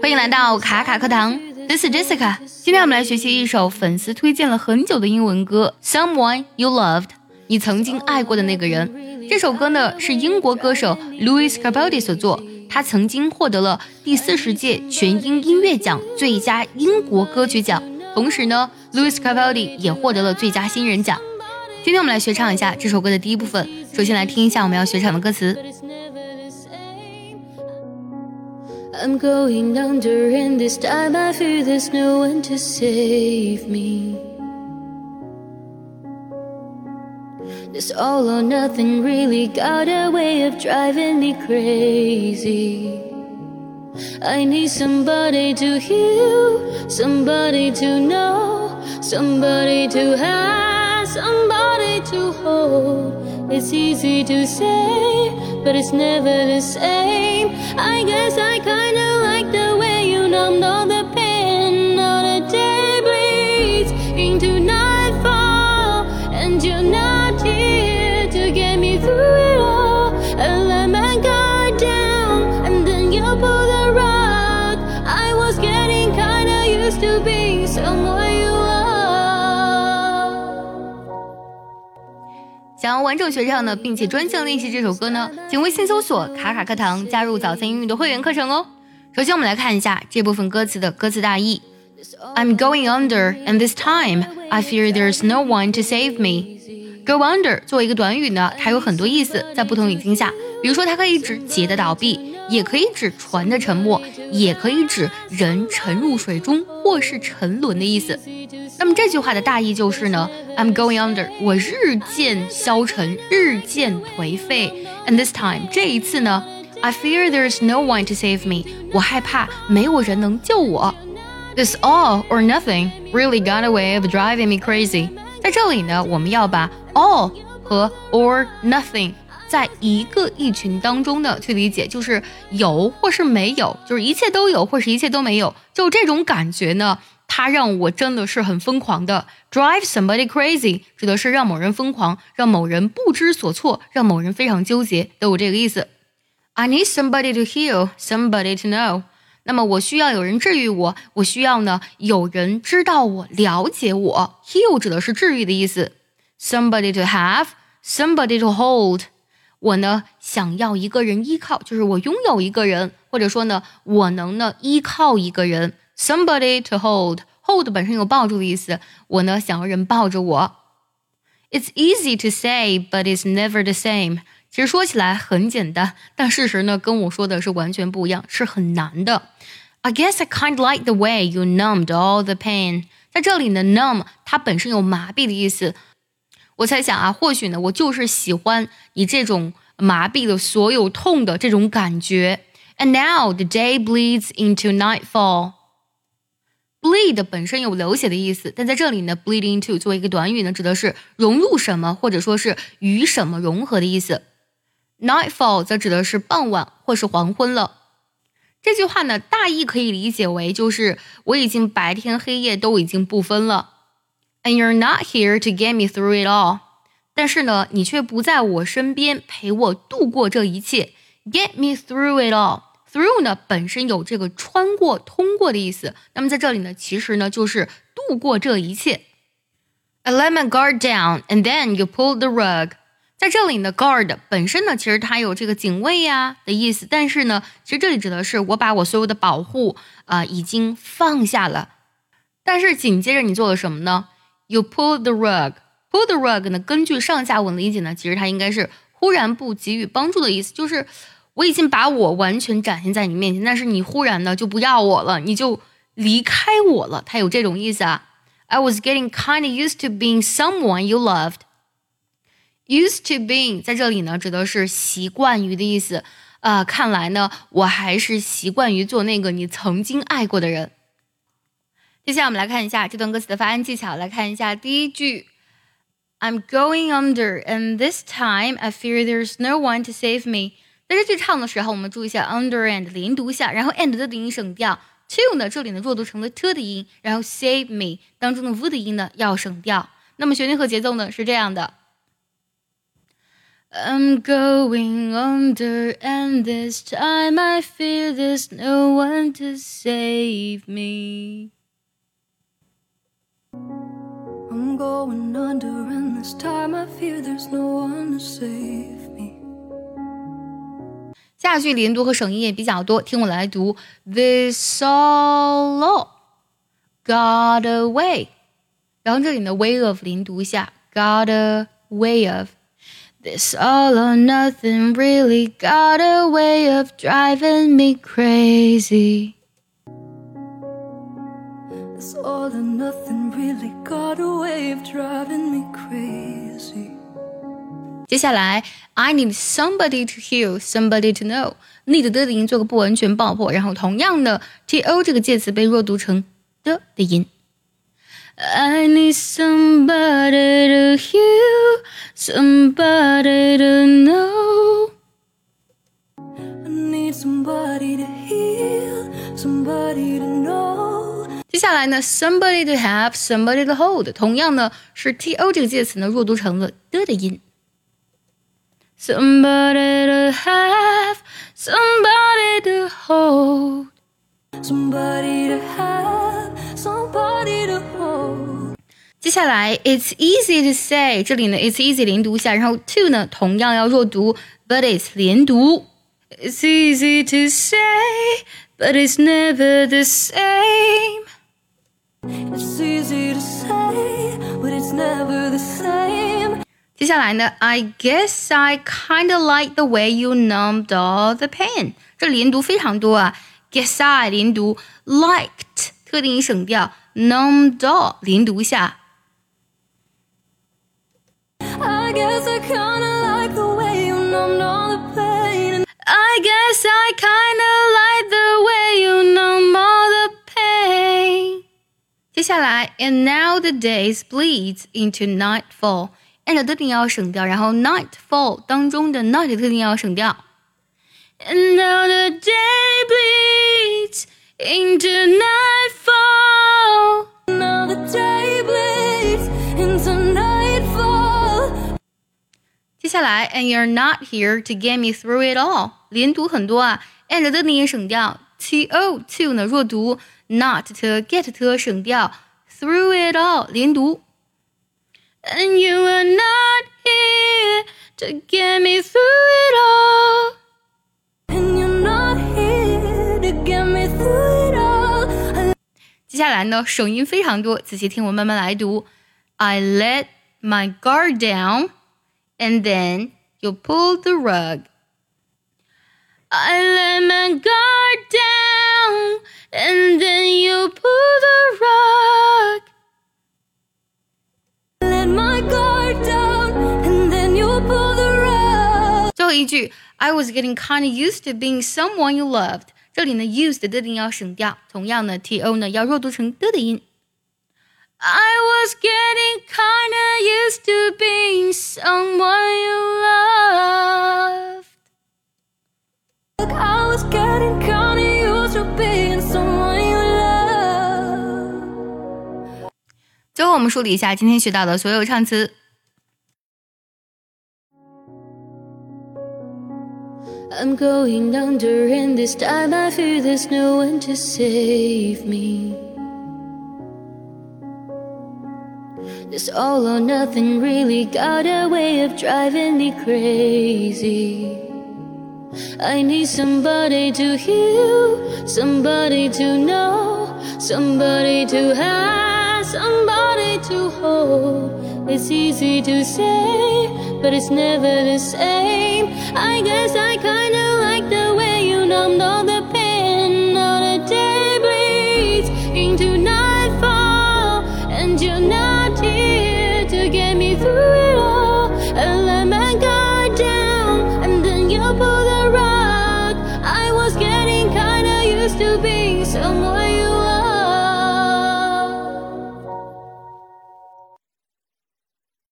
欢迎来到卡卡课堂，This is Jessica。今天我们来学习一首粉丝推荐了很久的英文歌《Someone You Loved》，你曾经爱过的那个人。这首歌呢是英国歌手 Louis Capaldi 所作，他曾经获得了第四十届全英音乐奖最佳英国歌曲奖，同时呢，Louis Capaldi 也获得了最佳新人奖。今天我们来学唱一下这首歌的第一部分，首先来听一下我们要学唱的歌词。I'm going under, and this time I fear there's no one to save me. This all or nothing really got a way of driving me crazy. I need somebody to heal, somebody to know, somebody to have, somebody to hold. It's easy to say, but it's never the same. I guess I kinda like the way you numbed all the pain. Now the day bleeds into nightfall, and you're not here to get me through 完整学唱的，并且专项练习这首歌呢，请微信搜索“卡卡课堂”，加入早餐英语的会员课程哦。首先，我们来看一下这部分歌词的歌词大意：I'm going under, and this time I fear there's no one to save me. Go under 作为一个短语呢，它有很多意思，在不同语境下，比如说它可以指企业的倒闭，也可以指船的沉没，也可以指人沉入水中或是沉沦的意思。那么这句话的大意就是呢，I'm going under，我日渐消沉，日渐颓废。And this time，这一次呢，I fear there's no one to save me，我害怕没有人能救我。This all or nothing really got a way of driving me crazy。在这里呢，我们要把 all 和 or nothing 在一个一群当中的去理解，就是有或是没有，就是一切都有或是一切都没有，就这种感觉呢。它让我真的是很疯狂的，drive somebody crazy 指的是让某人疯狂，让某人不知所措，让某人非常纠结，都有这个意思。I need somebody to heal, somebody to know。那么我需要有人治愈我，我需要呢有人知道我、了解我。Heal 指的是治愈的意思。Somebody to have, somebody to hold。我呢想要一个人依靠，就是我拥有一个人，或者说呢我能呢依靠一个人。Somebody to hold, hold 本身有抱住的意思。我呢想要人抱着我。It's easy to say, but it's never the same。其实说起来很简单，但事实呢跟我说的是完全不一样，是很难的。I guess I kind like the way you numbed all the pain。在这里呢，numb 它本身有麻痹的意思。我猜想啊，或许呢我就是喜欢你这种麻痹的所有痛的这种感觉。And now the day bleeds into nightfall。bleed 本身有流血的意思，但在这里呢，bleed into 作为一个短语呢，指的是融入什么，或者说是与什么融合的意思。Nightfall 则指的是傍晚或是黄昏了。这句话呢，大意可以理解为就是我已经白天黑夜都已经不分了。And you're not here to get me through it all。但是呢，你却不在我身边陪我度过这一切。Get me through it all。through 呢本身有这个穿过、通过的意思，那么在这里呢，其实呢就是度过这一切。I let my guard down, and then you pulled the rug。在这里呢，guard 本身呢，其实它有这个警卫呀的意思，但是呢，其实这里指的是我把我所有的保护啊、已经放下了。但是紧接着你做了什么呢？You pull the rug。pull the rug 呢，根据上下文理解呢，其实它应该是忽然不给予帮助的意思，就是我已经把我完全展现在你面前，但是你忽然呢就不要我了，你就离开我了。它有这种意思啊。I was getting kind of used to being someone you loved. Used to being 在这里呢指的是习惯于的意思。啊、看来呢我还是习惯于做那个你曾经爱过的人。接下来我们来看一下这段歌词的发音技巧。来看一下第一句，I'm going under, and this time I fear there's no one to save me. 在这句唱的时候，我们注意一下 under and 连读下，然后 and 的音省掉，to 呢这里呢弱读成了 t 的音，然后 save me 当中的 v 的音呢要省掉。那么旋律和节奏呢是这样的。 I'm going under, and this time I fear there's no one to save me. I'm going under, and this time I fear there's no one to save me. 下句连读和省音也比较多，听我来读：This all got away。然后这里呢，way of 连读一下，got a way of。this all or nothing really got a way of driving me crazy. This all or nothing really got a way of driving me crazy. 接下来，I need somebody to hear, somebody to know。need 的的音做个不完全爆破，然后同样的 to 这个介词被弱读成的的音。I need somebody to hear, somebody to know. I need somebody to hear, somebody to know. 接下来呢，somebody to have, somebody to hold，同样呢是 to 这个介词呢弱读成了的的音。Somebody to have, somebody to hold, somebody to have, somebody to hold. 接下来，it's easy to say，这里呢，it's easy 连读一下，然后 to 呢同样要弱读，but it's 连读。It's easy to say, but it's never the same. 接下来呢，I guess I kinda like the way you numbed all the pain。这连读非常多啊，guess I 连读，liked 特定音省掉，numbed all 连读一下。I guess 下来，and now the days bleeds into nightfall。and 的特定要省掉，然后 nightfall 当中的 night 特定要省掉。And now the day bleeds into nightfall. Now the day bleeds into nightfall. 接下来，and you're not here to get me through it all，连读很多啊，and 的特定省掉 ，to to 呢弱读，not to get to 省掉，through it all 连读。And you are not here to get me through it all. And you're not here to get me through it all. 接下来呢，省音非常多，仔细听我慢慢来读。I let my guard down, and then you pulled the rug. I let my guard down, and then you pulled the rug. Let my guard down, and then you pulled the rug. 最后一句，I was getting kind of used to being someone you loved。这里呢，used 的定要省掉，同样呢，to 呢要弱读成的的音。I was getting kinda used to being someone you loved. 我们梳理一下今天学到的所有唱词。I'm going under, and this time I fear there's no one to save me. This all or nothing really got a way of driving me crazy. I need somebody to hear, somebody to know, somebody to have, somebody to hold. It's easy to say, but it's never the same. I guess I kinda like the way you numbed all the pain. Now the day bleeds into nightfall, and you're not here to get me through.